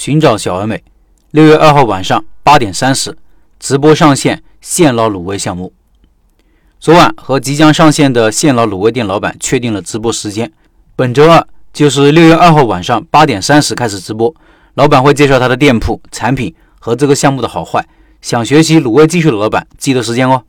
寻找小而美。六月二号晚上八点三十，直播上线现捞卤味项目。昨晚和即将上线的现捞卤味店老板确定了直播时间，本周二就是六月二号晚上八点三十开始直播。老板会介绍他的店铺、产品和这个项目的好坏。想学习卤味技术的老板记得时间哦。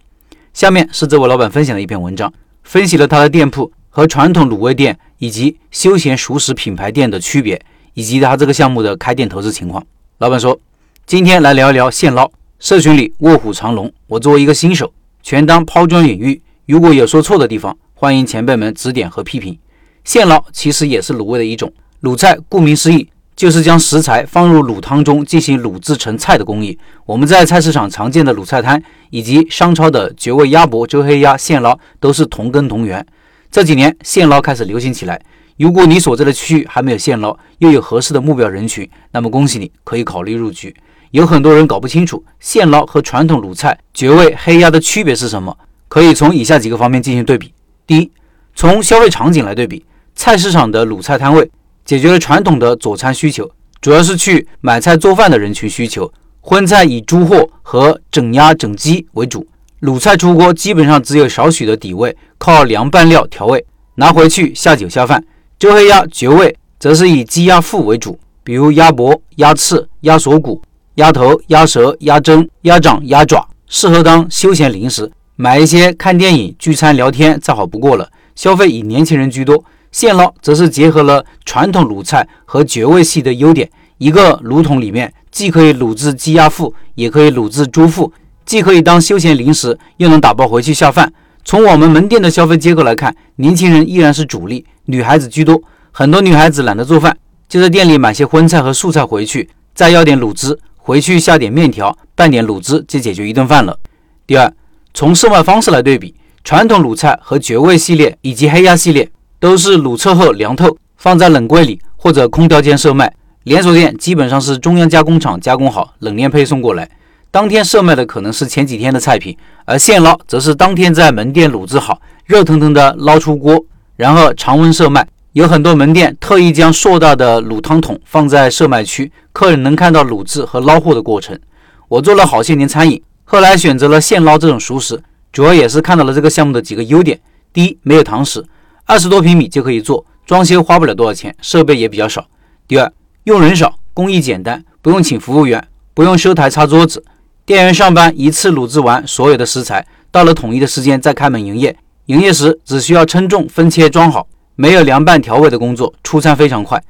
下面是这位老板分享的一篇文章，分析了他的店铺和传统卤味店以及休闲熟食品牌店的区别，以及他这个项目的开店投资情况。老板说。今天来聊一聊现捞。社群里卧虎藏龙，我作为一个新手，全当抛砖引玉。如果有说错的地方，欢迎前辈们指点和批评。现捞其实也是卤味的一种，卤菜顾名思义就是将食材放入卤汤中进行卤制成菜的工艺。我们在菜市场常见的卤菜摊，以及商超的绝味鸭脖、周黑鸭、现捞都是同根同源。这几年现捞开始流行起来。如果你所在的区域还没有现捞，又有合适的目标人群，那么恭喜你，可以考虑入局。有很多人搞不清楚现捞和传统卤菜绝味黑鸭的区别是什么，可以从以下几个方面进行对比。第一，从消费场景来对比，菜市场的卤菜摊位解决了传统的佐餐需求，主要是去买菜做饭的人群需求。荤菜以猪货和整鸭整鸡为主，卤菜出锅基本上只有少许的底味，靠凉拌料调味，拿回去下酒下饭。周黑鸭绝味则是以鸡鸭腹为主，比如鸭脖、鸭翅、鸭锁骨。鸭头、鸭舌、鸭胗、鸭掌、鸭爪，适合当休闲零食，买一些看电影、聚餐、聊天再好不过了。消费以年轻人居多。现捞则是结合了传统卤菜和绝味系的优点，一个卤桶里面既可以卤制鸡鸭腹，也可以卤制猪腹，既可以当休闲零食，又能打包回去下饭。从我们门店的消费结构来看，年轻人依然是主力，女孩子居多。很多女孩子懒得做饭，就在店里买些荤菜和素菜回去，再要点卤汁。回去下点面条，拌点卤汁就解决一顿饭了。第二，从售卖方式来对比，传统卤菜和绝味系列以及黑鸭系列都是卤测后凉透，放在冷柜里或者空调间售卖。连锁店基本上是中央加工厂加工好，冷链配送过来，当天售卖的可能是前几天的菜品，而现捞则是当天在门店卤制好，热腾腾的捞出锅，然后常温售卖。有很多门店特意将硕大的卤汤桶放在售卖区，客人能看到卤制和捞货的过程。我做了好些年餐饮，后来选择了现捞这种熟食，主要也是看到了这个项目的几个优点：第一，没有堂食，二十多平米就可以做，装修花不了多少钱，设备也比较少；第二，用人少，工艺简单，不用请服务员，不用收台擦桌子，店员上班一次卤制完所有的食材，到了统一的时间再开门营业，营业时只需要称重、分切、装好。没有凉拌调味的工作，出餐非常快。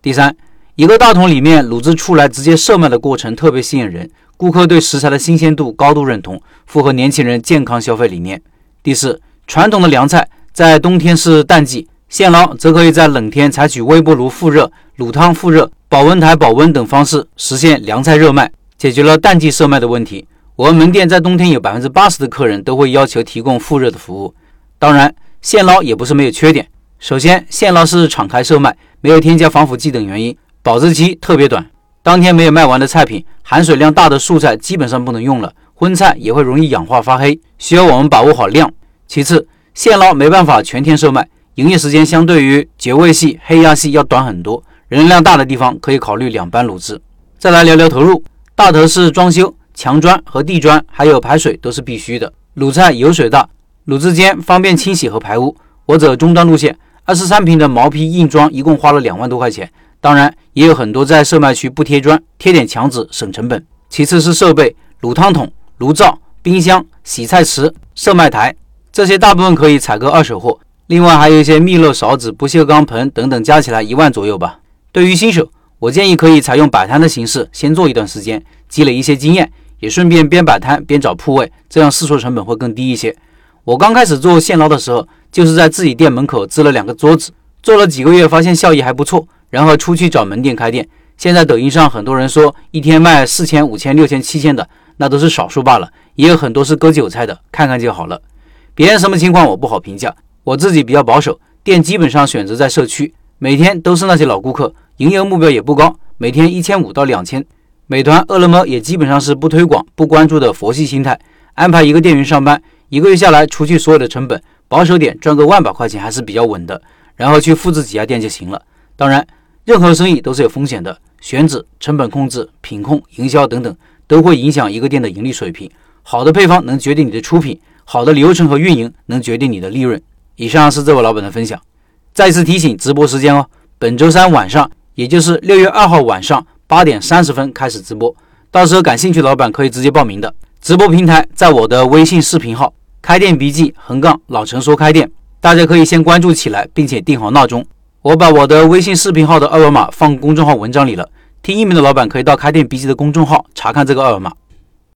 第三，一个大桶里面卤制出来直接售卖的过程特别吸引人，顾客对食材的新鲜度高度认同，符合年轻人健康消费理念。第四，传统的凉菜在冬天是淡季，现捞则可以在冷天采取微波炉复热、卤汤复热、保温台保温等方式实现凉菜热卖，解决了淡季售卖的问题。我们门店在冬天有百分之八十的客人都会要求提供复热的服务。当然，现捞也不是没有缺点。首先，现捞是敞开售卖，没有添加防腐剂等原因，保质期特别短。当天没有卖完的菜品，含水量大的素菜基本上不能用了，荤菜也会容易氧化发黑，需要我们把握好量。其次，现捞没办法全天售卖，营业时间相对于绝味系、黑鸭系要短很多。人流量大的地方可以考虑两班卤制。再来聊聊投入，大头是装修，墙砖和地砖还有排水都是必须的。卤菜油水大，卤制间方便清洗和排污。我走中端路线。二十三平的毛坯硬装一共花了两万多块钱，当然也有很多在售卖区不贴砖，贴点墙纸省成本。其次是设备，卤汤桶、炉灶、冰箱、洗菜池、售卖台，这些大部分可以采购二手货。另外还有一些密漏勺子、不锈钢盆等等，加起来一万左右吧。对于新手，我建议可以采用摆摊的形式，先做一段时间，积累一些经验，也顺便边摆摊边找铺位，这样试错成本会更低一些。我刚开始做现捞的时候。就是在自己店门口支了两个桌子，做了几个月，发现效益还不错，然后出去找门店开店。现在抖音上很多人说一天卖四千、五千、六千、七千的，那都是少数罢了，也有很多是割韭菜的，看看就好了。别人什么情况我不好评价，我自己比较保守，店基本上选择在社区，每天都是那些老顾客，营业目标也不高，每天一千五到两千。美团、饿了么也基本上是不推广、不关注的佛系心态，安排一个店员上班，一个月下来，除去所有的成本。保守点赚个万把块钱还是比较稳的，然后去复制几家店就行了。当然，任何生意都是有风险的，选址、成本控制、品控、营销等等，都会影响一个店的盈利水平。好的配方能决定你的出品，好的流程和运营能决定你的利润。以上是这位老板的分享。再次提醒直播时间哦，本周三晚上，也就是六月二号晚上八点三十分开始直播，到时候感兴趣的老板可以直接报名的。直播平台在我的微信视频号“开店笔记”横杠老陈说开店，大家可以先关注起来，并且定好闹钟。我把我的微信视频号的二维码放公众号文章里了，听音频的老板可以到“开店笔记”的公众号查看这个二维码。